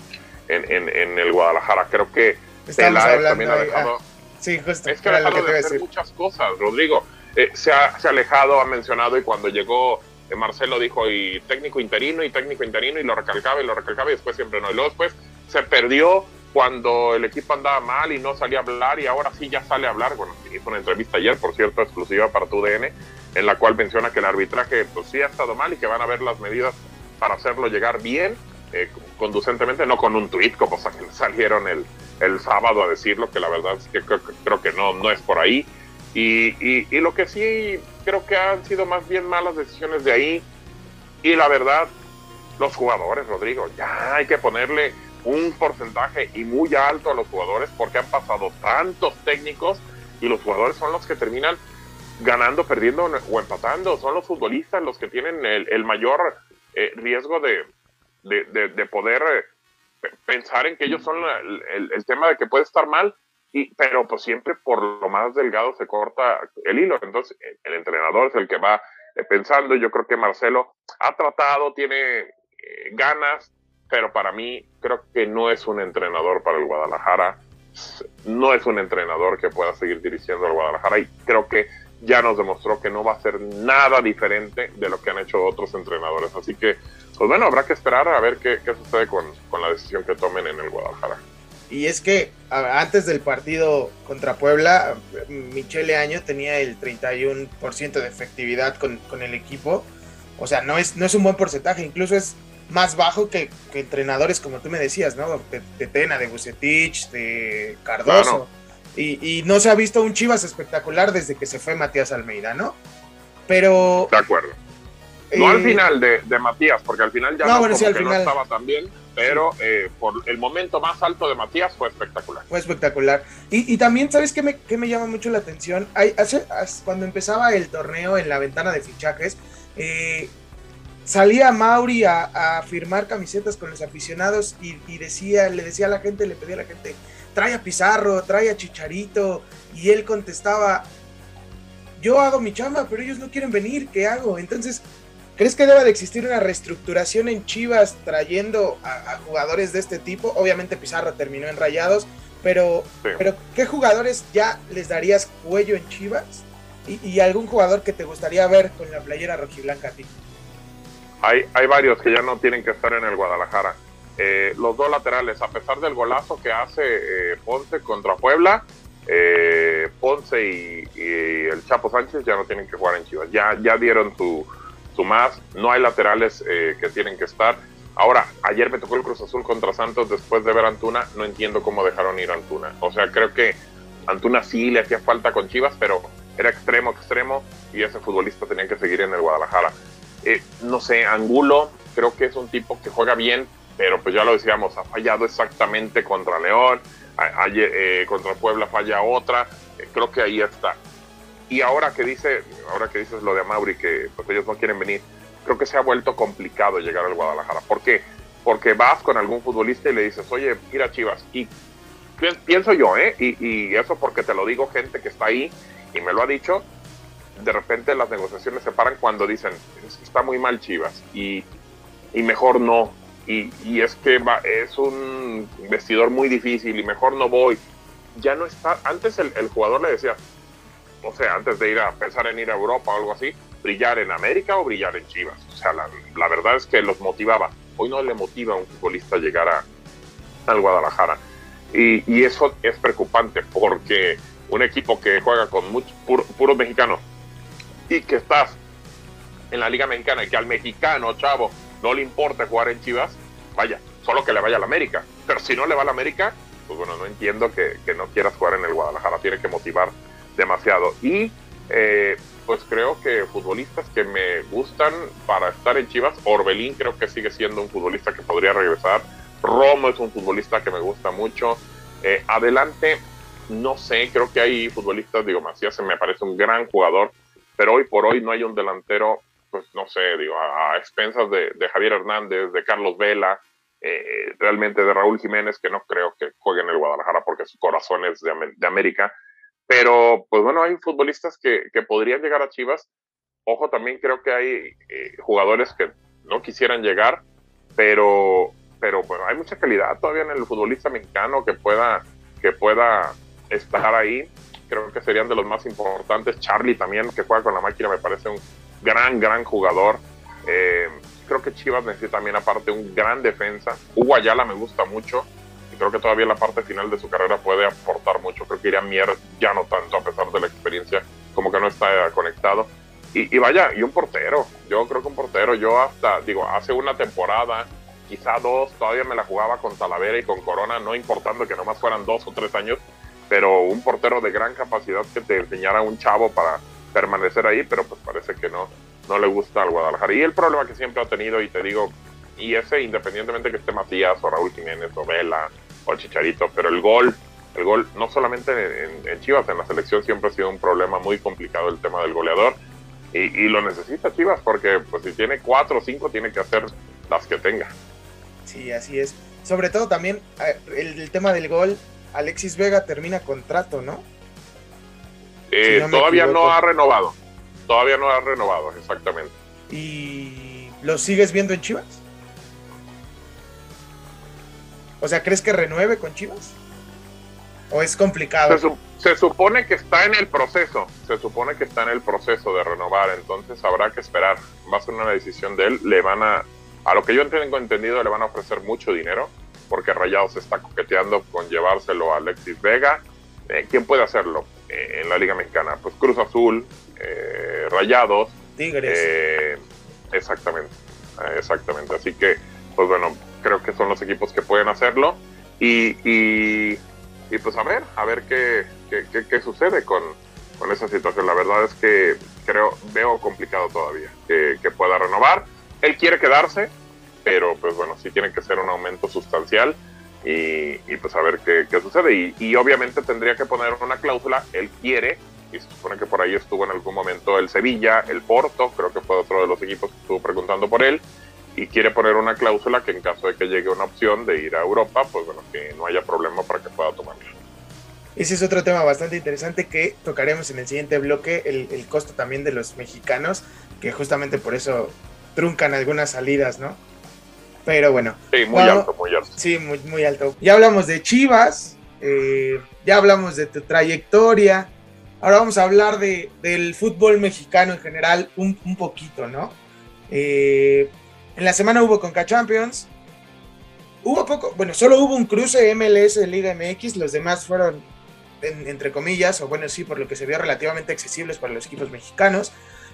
en, en, el Guadalajara. Creo que Estamos también ha dejado. Ah, sí, justo. Es que ha dejado de hacer muchas cosas, Rodrigo. Eh, se, ha, se ha alejado, ha mencionado y cuando llegó Marcelo dijo y técnico interino y técnico interino y lo recalcaba y lo recalcaba y después siempre no. Y luego después se perdió cuando el equipo andaba mal y no salía a hablar y ahora sí ya sale a hablar. Bueno, hizo una entrevista ayer, por cierto, exclusiva para tu DN, en la cual menciona que el arbitraje pues sí ha estado mal y que van a ver las medidas para hacerlo llegar bien, eh, conducentemente, no con un tuit como salieron el, el sábado a decirlo, que la verdad es que creo, creo que no, no es por ahí. Y, y, y, lo que sí creo que han sido más bien malas decisiones de ahí. Y la verdad, los jugadores, Rodrigo, ya hay que ponerle un porcentaje y muy alto a los jugadores porque han pasado tantos técnicos y los jugadores son los que terminan ganando, perdiendo o empatando. Son los futbolistas los que tienen el, mayor eh, riesgo de, de, de, poder eh, pensar en que ellos son el, el tema de que puede estar mal pero pues siempre por lo más delgado se corta el hilo. Entonces el entrenador es el que va eh, pensando. Yo creo que Marcelo ha tratado, tiene eh, ganas, pero para mí creo que no es un entrenador para el Guadalajara. No es un entrenador que pueda seguir dirigiendo al Guadalajara y creo que ya nos demostró que no va a ser nada diferente de lo que han hecho otros entrenadores. Así que, pues bueno, habrá que esperar a ver qué, qué sucede con, con la decisión que tomen en el Guadalajara. Y es que antes del partido contra Puebla, Michele Año tenía el 31% de efectividad con, el equipo. O sea, no es, no es un buen porcentaje, incluso es más bajo que, entrenadores como tú me decías, ¿no? De, Tena, de Bucetich, de Cardoso. Y, no se ha visto un Chivas espectacular desde que se fue Matías Almeida, ¿no? Pero... De acuerdo. No al eh, final de, Matías, porque al final ya no, no, no estaba tan bien pero eh, por el momento más alto de Matías fue espectacular. Fue espectacular. Y, también, ¿sabes qué me, qué me, llama mucho la atención? Hace, cuando empezaba el torneo en la ventana de fichajes, eh, salía Mauri a, firmar camisetas con los aficionados y, decía, le decía a la gente, le pedía a la gente, trae a Pizarro, trae a Chicharito, y él contestaba, yo hago mi chamba, pero ellos no quieren venir, ¿qué hago? Entonces, ¿Crees que deba de existir una reestructuración en Chivas trayendo a, jugadores de este tipo? Obviamente Pizarro terminó en Rayados, pero, pero ¿qué jugadores ya les darías cuello en Chivas? Y, algún jugador que te gustaría ver con la playera rojiblanca a ti. Hay, hay varios que ya no tienen que estar en el Guadalajara. Eh, los dos laterales, a pesar del golazo que hace eh, Ponce contra Puebla, eh, Ponce y, el Chapo Sánchez ya no tienen que jugar en Chivas. Ya, ya dieron su, su más. No hay laterales que tienen que estar. Ahora, ayer me tocó el Cruz Azul contra Santos después de ver a Antuna. No entiendo cómo dejaron ir a Antuna. O sea, creo que Antuna sí le hacía falta con Chivas, pero era extremo, extremo, y ese futbolista tenía que seguir en el Guadalajara. Eh, no sé, Angulo, creo que es un tipo que juega bien, pero pues ya lo decíamos, ha fallado exactamente contra León, eh, contra Puebla falla otra, eh, creo que ahí está. Y ahora que dice, ahora que dices lo de Amauri, que pues ellos no quieren venir, creo que se ha vuelto complicado llegar al Guadalajara. ¿Por qué? Porque vas con algún futbolista y le dices, oye, mira Chivas, y pienso yo, ¿eh? Y, y, eso porque te lo digo gente que está ahí y me lo ha dicho, de repente las negociaciones se paran cuando dicen, está muy mal Chivas y, y mejor no. Y, y es que va, es un vestidor muy difícil y mejor no voy. Ya no está, antes el, el jugador le decía, o sea, antes de ir a pensar en ir a Europa o algo así, brillar en América o brillar en Chivas. O sea, la, verdad es que los motivaba. Hoy no le motiva a un futbolista llegar a, al Guadalajara. Y, eso es preocupante porque un equipo que juega con muchos puros mexicanos y que estás en la Liga Mexicana y que al mexicano, chavo, no le importa jugar en Chivas, vaya, solo que le vaya a la América. Pero si no le va a la América, pues bueno, no entiendo que, que no quieras jugar en el Guadalajara, tiene que motivar demasiado. Y eh, pues creo que futbolistas que me gustan para estar en Chivas, Orbelín creo que sigue siendo un futbolista que podría regresar, Romo es un futbolista que me gusta mucho. Eh, adelante, no sé, creo que hay futbolistas, digo, Macías se me parece un gran jugador, pero hoy por hoy no hay un delantero, pues no sé, digo, a, expensas de, Javier Hernández, de Carlos Vela, eh, realmente de Raúl Jiménez, que no creo que juegue en el Guadalajara porque su corazón es de, América. Pero, pues bueno, hay futbolistas que, que, podrían llegar a Chivas. Ojo, también creo que hay eh, jugadores que no quisieran llegar, pero, pero bueno, hay mucha calidad todavía en el futbolista mexicano que pueda, que pueda estar ahí. Creo que serían de los más importantes. Charlie también, que juega con la máquina, me parece un gran, gran jugador. Eh, creo que Chivas necesita también aparte un gran defensa. Hugo Ayala me gusta mucho creo que todavía en la parte final de su carrera puede aportar mucho. Creo que iría Mier ya no tanto a pesar de la experiencia, como que no está conectado. Y, y, vaya, y un portero. Yo creo que un portero, yo hasta, digo, hace una temporada, quizá dos, todavía me la jugaba con Talavera y con Corona, no importando que nomás fueran dos o tres años pero un portero de gran capacidad que te enseñara un chavo para permanecer ahí, pero pues parece que no, no le gusta al Guadalajara. Y el problema que siempre ha tenido, y te digo, y ese independientemente que esté Matías o Raúl Jiménez o Vela o Chicharito, pero el gol, el gol no solamente en, Chivas, en la selección siempre ha sido un problema muy complicado el tema del goleador. Y, lo necesita Chivas porque pues si tiene cuatro o cinco tiene que hacer las que tenga. Sí, así es. Sobre todo también eh, el tema del gol Alexis Vega termina contrato, ¿no? Eh, todavía no ha renovado. Todavía no ha renovado, exactamente. ¿Y lo sigues viendo en Chivas? O sea, ¿crees que renueve con Chivas? ¿O es complicado? Se, supone que está en el proceso. Se supone que está en el proceso de renovar. Entonces habrá que esperar. Va a ser una decisión de él. Le van a. A lo que yo tengo entendido, le van a ofrecer mucho dinero porque Rayados está coqueteando con llevárselo a Alexis Vega. Eh, ¿Quién puede hacerlo eh, en la Liga Mexicana? Pues Cruz Azul, eh, Rayados. Tigres. exactamente, exactamente. Así que, pues bueno, creo que son los equipos que pueden hacerlo. Y, y, pues a ver, a ver qué, qué, sucede con, con, esa situación. La verdad es que creo, veo complicado todavía que, que pueda renovar. Él quiere quedarse, pero pues bueno, sí tiene que ser un aumento sustancial y, pues a ver qué, sucede. Y, obviamente tendría que poner una cláusula, él quiere, y se supone que por ahí estuvo en algún momento el Sevilla, el Porto, creo que fue otro de los equipos que estuvo preguntando por él, y quiere poner una cláusula que en caso de que llegue una opción de ir a Europa, pues bueno, que no haya problema para que pueda tomarlo. Ese es otro tema bastante interesante que tocaremos en el siguiente bloque, el, el costo también de los mexicanos, que justamente por eso truncan algunas salidas, ¿no? Pero bueno. Sí, muy alto, muy alto. Sí, muy, muy alto. Ya hablamos de Chivas, eh, ya hablamos de tu trayectoria. Ahora vamos a hablar de, del fútbol mexicano en general un, un poquito, ¿no? Eh, en la semana hubo Conca Champions. Hubo poco, bueno, solo hubo un cruce MLS de Liga MX, los demás fueron, entre comillas, o bueno, sí, por lo que se vio relativamente accesibles para los equipos mexicanos.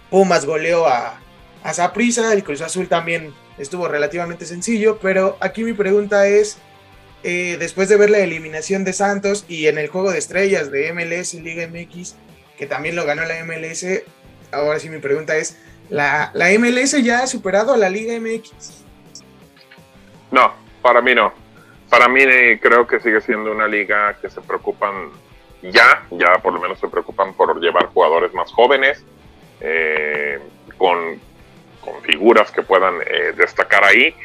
Pumas goleó a, a Zaprisa, el Cruz Azul también estuvo relativamente sencillo, pero aquí mi pregunta es, eh, después de ver la eliminación de Santos y en el juego de estrellas de MLS Liga MX, que también lo ganó la MLS, ahora sí mi pregunta es, ¿la, la MLS ya ha superado a la Liga MX? No, para mí no. Para mí eh, creo que sigue siendo una liga que se preocupan ya, ya por lo menos se preocupan por llevar jugadores más jóvenes, eh, con, con, figuras que puedan eh, destacar ahí,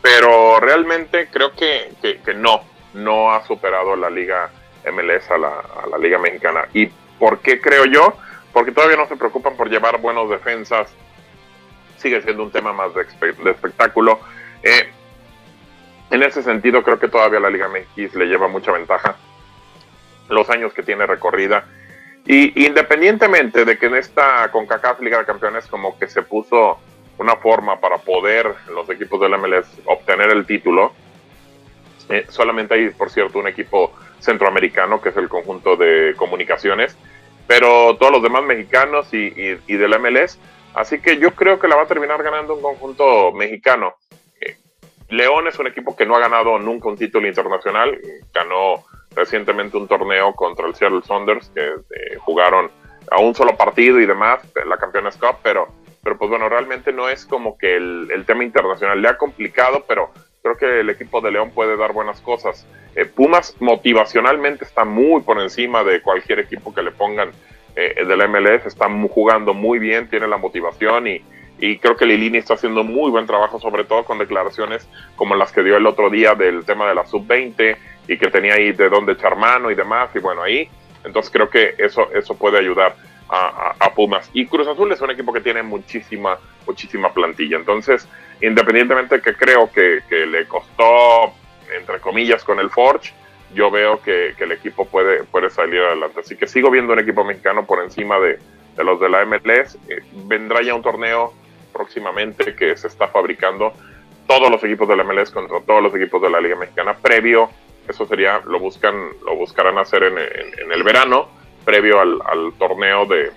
pero realmente creo que, que, no, no ha superado la liga MLS a la, a la liga mexicana. ¿Y por qué creo yo? Porque todavía no se preocupan por llevar buenos defensas, sigue siendo un tema más de, de espectáculo. Eh, en ese sentido, creo que todavía la Liga MX le lleva mucha ventaja los años que tiene recorrida. Y independientemente de que en esta CONCACAF Liga de Campeones como que se puso una forma para poder los equipos del MLS obtener el título, eh, solamente hay, por cierto, un equipo centroamericano que es el conjunto de comunicaciones, pero todos los demás mexicanos y, y, y del MLS, así que yo creo que la va a terminar ganando un conjunto mexicano. León es un equipo que no ha ganado nunca un título internacional. Ganó recientemente un torneo contra el Seattle Saunders, que eh, jugaron a un solo partido y demás, la Campeones Cup, pero, pero pues bueno, realmente no es como que el, tema internacional le ha complicado, pero creo que el equipo de León puede dar buenas cosas. Eh, Pumas motivacionalmente está muy por encima de cualquier equipo que le pongan eh, del MLS, está jugando muy bien, tiene la motivación y, y creo que Lilini está haciendo muy buen trabajo, sobre todo con declaraciones como las que dio el otro día del tema de la sub-20 y que tenía ahí de dónde echar mano y demás, y bueno, ahí, entonces creo que eso, eso puede ayudar a, a, a, Pumas. Y Cruz Azul es un equipo que tiene muchísima, muchísima plantilla, entonces, independientemente que creo que, que le costó, entre comillas, con el Forge, yo veo que, que, el equipo puede, puede salir adelante. Así que sigo viendo un equipo mexicano por encima de, de los de la MLS. Eh, vendrá ya un torneo próximamente que se está fabricando todos los equipos de la MLS contra todos los equipos de la Liga Mexicana previo, eso sería, lo buscan, lo buscarán hacer en, el verano, previo al, torneo de,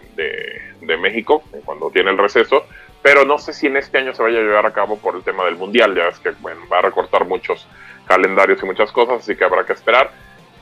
México, cuando tiene el receso, pero no sé si en este año se vaya a llevar a cabo por el tema del Mundial, ya es que va a recortar muchos calendarios y muchas cosas, así que habrá que esperar.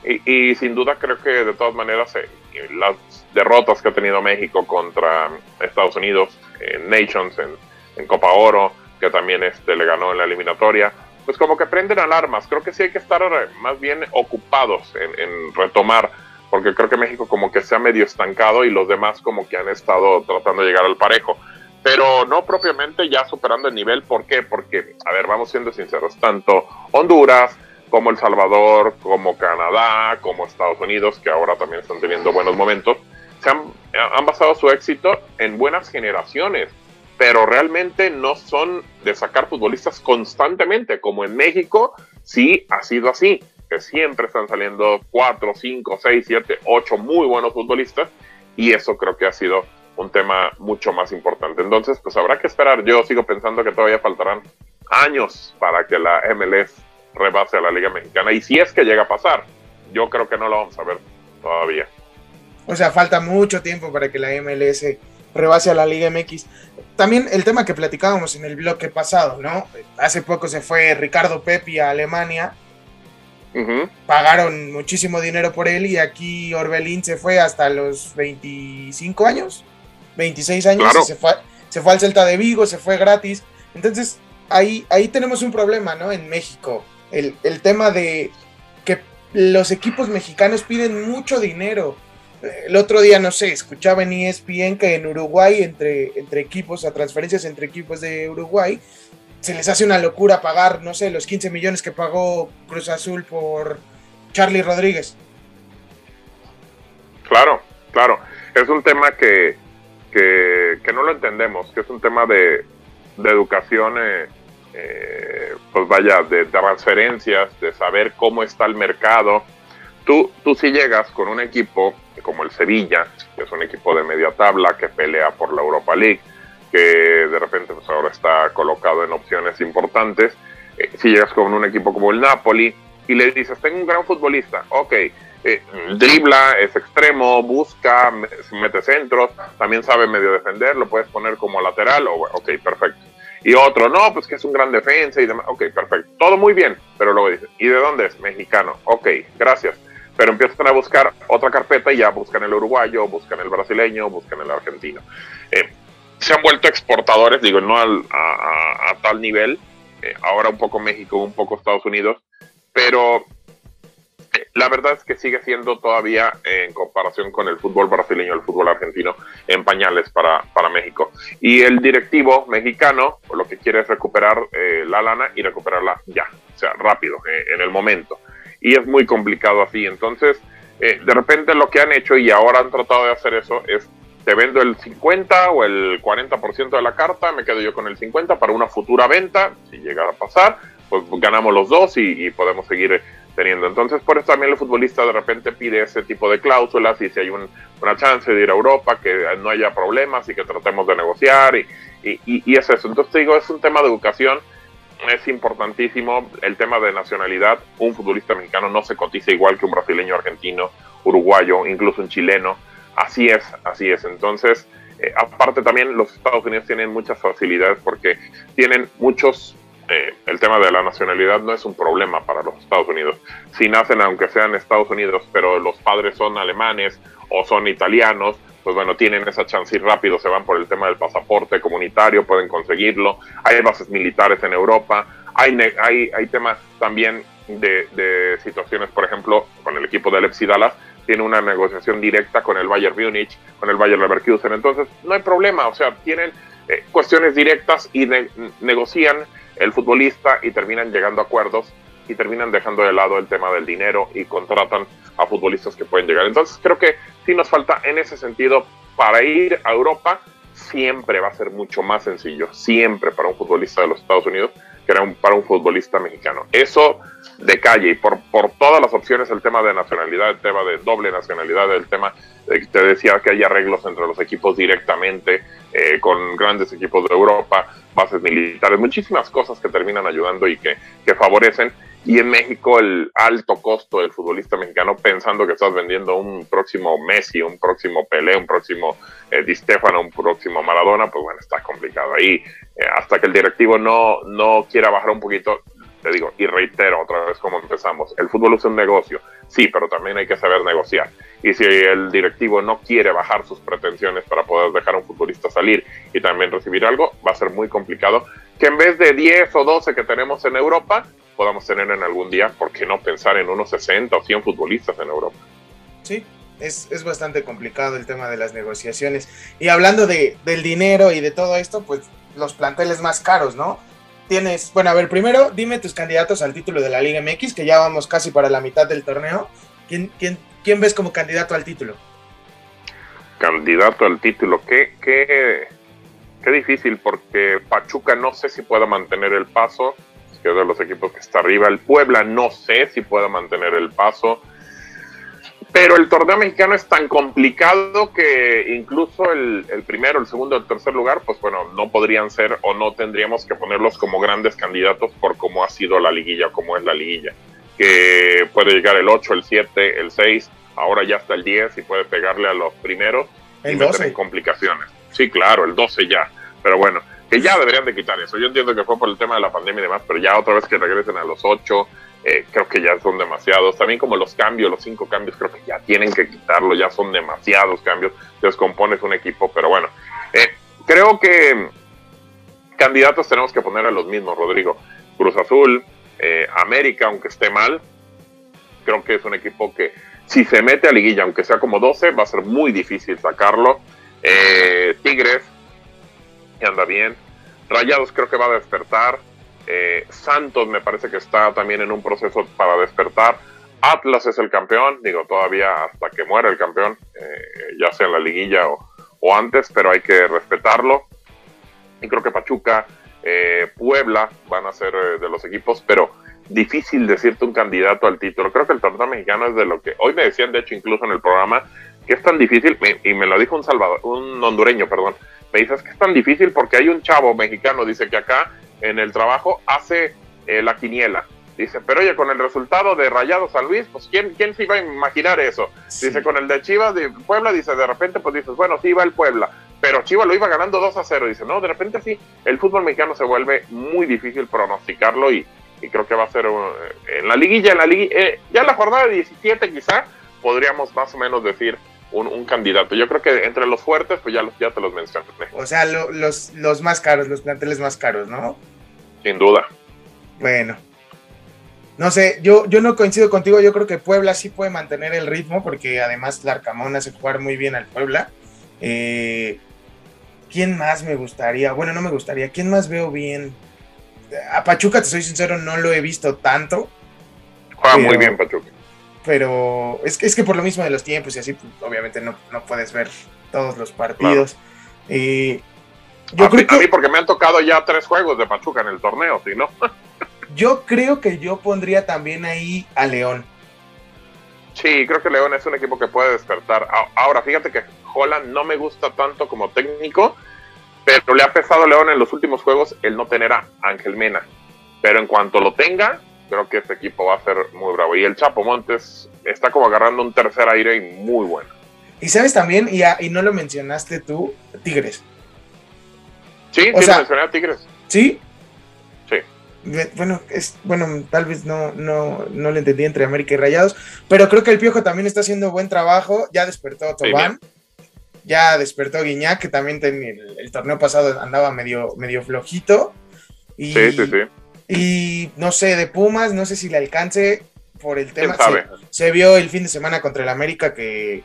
Y, sin duda creo que de todas maneras eh, las derrotas que ha tenido México contra Estados Unidos en Nations, en, Copa Oro, que también este, le ganó en la eliminatoria, pues como que prenden alarmas. Creo que sí hay que estar más bien ocupados en, en, retomar, porque creo que México como que se ha medio estancado y los demás como que han estado tratando de llegar al parejo. Pero no propiamente ya superando el nivel. ¿Por qué? Porque, a ver, vamos siendo sinceros, tanto Honduras como El Salvador, como Canadá, como Estados Unidos, que ahora también están teniendo buenos momentos, se han, han basado su éxito en buenas generaciones pero realmente no son de sacar futbolistas constantemente, como en México sí ha sido así, que siempre están saliendo 4, 5, 6, 7, 8 muy buenos futbolistas y eso creo que ha sido un tema mucho más importante. Entonces, pues habrá que esperar. Yo sigo pensando que todavía faltarán años para que la MLS rebase a la Liga Mexicana y si es que llega a pasar, yo creo que no lo vamos a ver todavía. O sea, falta mucho tiempo para que la MLS rebase a la Liga MX. También el tema que platicábamos en el bloque pasado, ¿no? Hace poco se fue Ricardo Pepi a Alemania. Uh -huh. Pagaron muchísimo dinero por él y aquí Orbelín se fue hasta los 25 años, 26 años, claro. se, fue, se fue al Celta de Vigo, se fue gratis. Entonces, ahí, ahí tenemos un problema, ¿no? En México. El, el tema de que los equipos mexicanos piden mucho dinero el otro día, no sé, escuchaba en ESPN que en Uruguay, entre, entre equipos, a transferencias entre equipos de Uruguay, se les hace una locura pagar, no sé, los 15 millones que pagó Cruz Azul por Charlie Rodríguez. Claro, claro. Es un tema que, que, que no lo entendemos, que es un tema de, de educación, eh, eh, pues vaya, de, transferencias, de saber cómo está el mercado. Tú, tú si llegas con un equipo como el Sevilla, que es un equipo de media tabla que pelea por la Europa League, que de repente pues ahora está colocado en opciones importantes, si llegas con un equipo como el Napoli y le dices, tengo un gran futbolista, ok, eh, dribla, es extremo, busca, mete centros, también sabe medio defender, lo puedes poner como lateral, o, ok, perfecto. Y otro, no, pues que es un gran defensa y demás, ok, perfecto. Todo muy bien, pero luego dices, ¿y de dónde es? Mexicano, ok, gracias. Pero empiezan a buscar otra carpeta y ya buscan el uruguayo, buscan el brasileño, buscan el argentino. Eh, se han vuelto exportadores, digo, no a, tal nivel, eh, ahora un poco México, un poco Estados Unidos, pero la verdad es que sigue siendo todavía, en comparación con el fútbol brasileño, el fútbol argentino, en pañales para, para México. Y el directivo mexicano lo que quiere es recuperar eh, la lana y recuperarla ya, o sea, rápido, eh, en el momento. Y es muy complicado así. Entonces, eh, de repente lo que han hecho y ahora han tratado de hacer eso es te vendo el 50 o el 40% de la carta, me quedo yo con el 50 para una futura venta, si llegara a pasar, pues ganamos los dos y podemos seguir teniendo. Entonces, por eso también el futbolista de repente pide ese tipo de cláusulas y si hay una chance de ir a Europa, que no haya problemas y que tratemos de negociar y, es eso. Entonces, te digo, es un tema de educación, es importantísimo el tema de nacionalidad. Un futbolista mexicano no se cotiza igual que un brasileño, argentino, uruguayo, incluso un chileno. Así es, así es. Entonces, eh, aparte también los Estados Unidos tienen muchas facilidades porque tienen muchos eh, el tema de la nacionalidad no es un problema para los Estados Unidos. Si nacen, aunque sean Estados Unidos, pero los padres son alemanes o son italianos, pues bueno, tienen esa chance y rápido se van por el tema del pasaporte comunitario, pueden conseguirlo. Hay bases militares en Europa, hay, hay, hay temas también de, de, situaciones, por ejemplo, con el equipo de Leipzig Dallas, tiene una negociación directa con el Bayern Munich, con el Bayern Leverkusen, entonces no hay problema, o sea, tienen eh, cuestiones directas y negocian el futbolista y terminan llegando a acuerdos y terminan dejando de lado el tema del dinero y contratan a futbolistas que pueden llegar. Entonces creo que sí nos falta en ese sentido para ir a Europa siempre va a ser mucho más sencillo, siempre para un futbolista de los Estados Unidos que era para un futbolista mexicano. Eso de calle y por, por todas las opciones, el tema de nacionalidad, el tema de doble nacionalidad, el tema de que te decía que hay arreglos entre los equipos directamente, eh, con grandes equipos de Europa, bases militares, muchísimas cosas que terminan ayudando y que, que favorecen y en México el alto costo del futbolista mexicano pensando que estás vendiendo un próximo Messi, un próximo Pelé, un próximo eh, Di Stefano, un próximo Maradona, pues bueno, está complicado ahí. Eh, hasta que el directivo no, no quiera bajar un poquito, te digo, y reitero otra vez como empezamos, el fútbol es un negocio, sí, pero también hay que saber negociar. Y si el directivo no quiere bajar sus pretensiones para poder dejar a un futbolista salir y también recibir algo, va a ser muy complicado que en vez de 10 o 12 que tenemos en Europa, podamos tener en algún día, ¿por qué no pensar en unos 60 o 100 futbolistas en Europa? Sí, es, es, bastante complicado el tema de las negociaciones. Y hablando de, del dinero y de todo esto, pues los planteles más caros, ¿no? Tienes, bueno, a ver, primero dime tus candidatos al título de la Liga MX, que ya vamos casi para la mitad del torneo. ¿Quién, quién, quién ves como candidato al título? Candidato al título, qué, qué, qué difícil, porque Pachuca no sé si pueda mantener el paso que es de los equipos que está arriba. El Puebla no sé si pueda mantener el paso. Pero el torneo mexicano es tan complicado que incluso el, primero, el segundo, el tercer lugar, pues bueno, no podrían ser o no tendríamos que ponerlos como grandes candidatos por cómo ha sido la liguilla, cómo es la liguilla. Que puede llegar el 8, el 7, el 6, ahora ya hasta el 10 y puede pegarle a los primeros y meter en complicaciones. Sí, claro, el 12 ya. Pero bueno, que ya deberían de quitar eso. Yo entiendo que fue por el tema de la pandemia y demás, pero ya otra vez que regresen a los ocho, eh, creo que ya son demasiados. También como los cambios, los cinco cambios, creo que ya tienen que quitarlo, ya son demasiados cambios. Descompones un equipo, pero bueno, eh, creo que candidatos tenemos que poner a los mismos, Rodrigo. Cruz Azul, eh, América, aunque esté mal, creo que es un equipo que si se mete a liguilla, aunque sea como 12, va a ser muy difícil sacarlo. Tigres, anda bien. Rayados creo que va a despertar. Eh, Santos me parece que está también en un proceso para despertar. Atlas es el campeón, digo, todavía hasta que muera el campeón, eh, ya sea en la liguilla o, antes, pero hay que respetarlo. Y creo que Pachuca eh, Puebla van a ser eh, de los equipos, pero difícil decirte un candidato al título. Creo que el torneo mexicano es de lo que hoy me decían, de hecho, incluso en el programa, que es tan difícil, y me lo dijo un Salvador, un hondureño, perdón, me dice que es tan difícil porque hay un chavo mexicano, dice que acá en el trabajo hace eh, la quiniela. Dice, pero oye, con el resultado de Rayado San Luis, pues ¿quién, quién se iba a imaginar eso? Dice, con el de Chivas de Puebla, dice, de repente, pues dices, bueno, sí va el Puebla, pero Chivas lo iba ganando 2 a 0. Dice, no, de repente sí, el fútbol mexicano se vuelve muy difícil pronosticarlo y, creo que va a ser eh, en la liguilla, en la liguilla, eh, ya en la jornada de 17 quizá podríamos más o menos decir un, candidato. Yo creo que entre los fuertes, pues ya, los, ya te los mencioné. O sea, los, los más caros, los planteles más caros, ¿no? Sin duda. Bueno, no sé, yo, yo no coincido contigo, yo creo que Puebla sí puede mantener el ritmo porque además Larcamón hace jugar muy bien al Puebla. Eh, ¿Quién más me gustaría? Bueno, no me gustaría. ¿Quién más veo bien? A Pachuca, te soy sincero, no lo he visto tanto. Juega muy bien Pachuca. Pero es, es que por lo mismo de los tiempos y así, pues, obviamente no, puedes ver todos los partidos. Eh, yo a, creo que... a mí porque me han tocado ya tres juegos de Pachuca en el torneo, si no. Yo creo que yo pondría también ahí a León. Sí, creo que León es un equipo que puede despertar. Ahora, fíjate que Holland no me gusta tanto como técnico, pero le ha pesado a León en los últimos juegos el no tener a Ángel Mena. Pero en cuanto lo tenga, creo que este equipo va a ser muy bravo. Y el Chapo Montes está como agarrando un tercer aire y muy bueno. Y sabes también, y, y no lo mencionaste tú, Tigres. Sí, sí, mencioné a Tigres. Sí, Sí. Bueno, es, bueno, tal vez no, no, no lo entendí entre América y Rayados, pero creo que el Piojo también está haciendo buen trabajo. Ya despertó Tobán, ya despertó Guiñac, que también el, torneo pasado andaba medio, medio flojito. Y, sí, sí, sí. Y no sé, de Pumas, no sé si le alcance por el tema. Se, vio el fin de semana contra el América que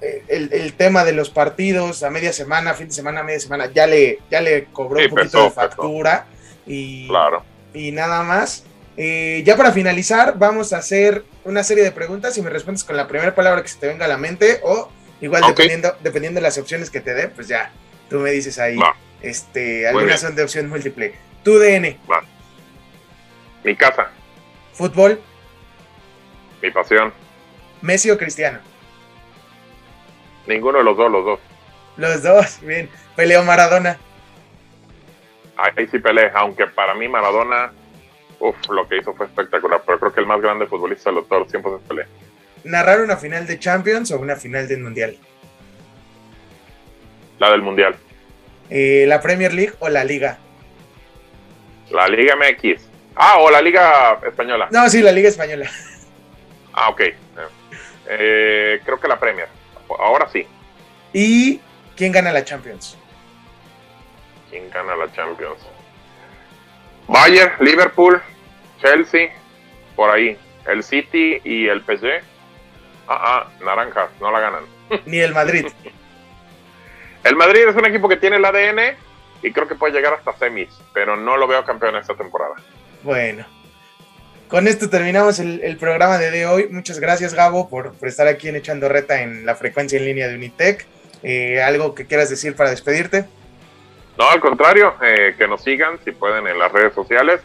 eh, el, tema de los partidos a media semana, fin de semana, media semana, ya le, ya le cobró un poquito de factura. Y, claro. y nada más. Eh, ya para finalizar, vamos a hacer una serie de preguntas y me respondes con la primera palabra que se te venga a la mente o igual dependiendo, dependiendo de las opciones que te dé, pues ya tú me dices ahí. Este, algunas son de opción múltiple. Tu DN. Mi casa. Fútbol. Mi pasión. Messi o Cristiano. Ninguno de los dos, los dos. Los dos, bien. Peleo Maradona ahí sí peleé, aunque para mí Maradona, uff, lo que hizo fue espectacular, pero creo que el más grande futbolista de todos los tiempos es Pelé. ¿Narrar una final de Champions o una final del Mundial? La del Mundial. Eh, ¿La Premier League o la Liga? La Liga MX. Ah, o la Liga Española. No, sí, la Liga Española. Ah, ok. Eh, creo que la Premier. Ahora sí. ¿Y quién gana la Champions? ¿Quién gana la Champions? Bayern, Liverpool, Chelsea, por ahí. El City y el PSG. Ah, ah, naranjas, no la ganan. Ni el Madrid. el Madrid es un equipo que tiene el ADN y creo que puede llegar hasta semis, pero no lo veo campeón esta temporada. Bueno, con esto terminamos el, programa de, hoy. Muchas gracias, Gabo, por, estar aquí en Echando Reta en la frecuencia en línea de Unitec. Eh, ¿Algo que quieras decir para despedirte? No, al contrario, eh, que nos sigan si pueden en las redes sociales.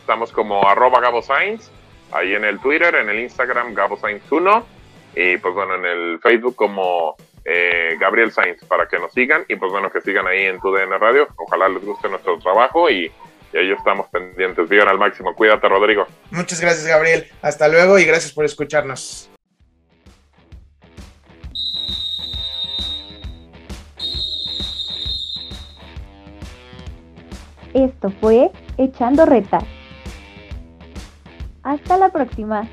Estamos como arroba Gabo Sainz, ahí en el Twitter, en el Instagram Gabo Sainz 1 y pues bueno, en el Facebook como eh, Gabriel Sainz para que nos sigan y pues bueno, que sigan ahí en tu DN Radio. Ojalá les guste nuestro trabajo y, y ahí estamos pendientes. Vivan al máximo. Cuídate, Rodrigo. Muchas gracias, Gabriel. Hasta luego y gracias por escucharnos. Esto fue Echando Reta. Hasta la próxima.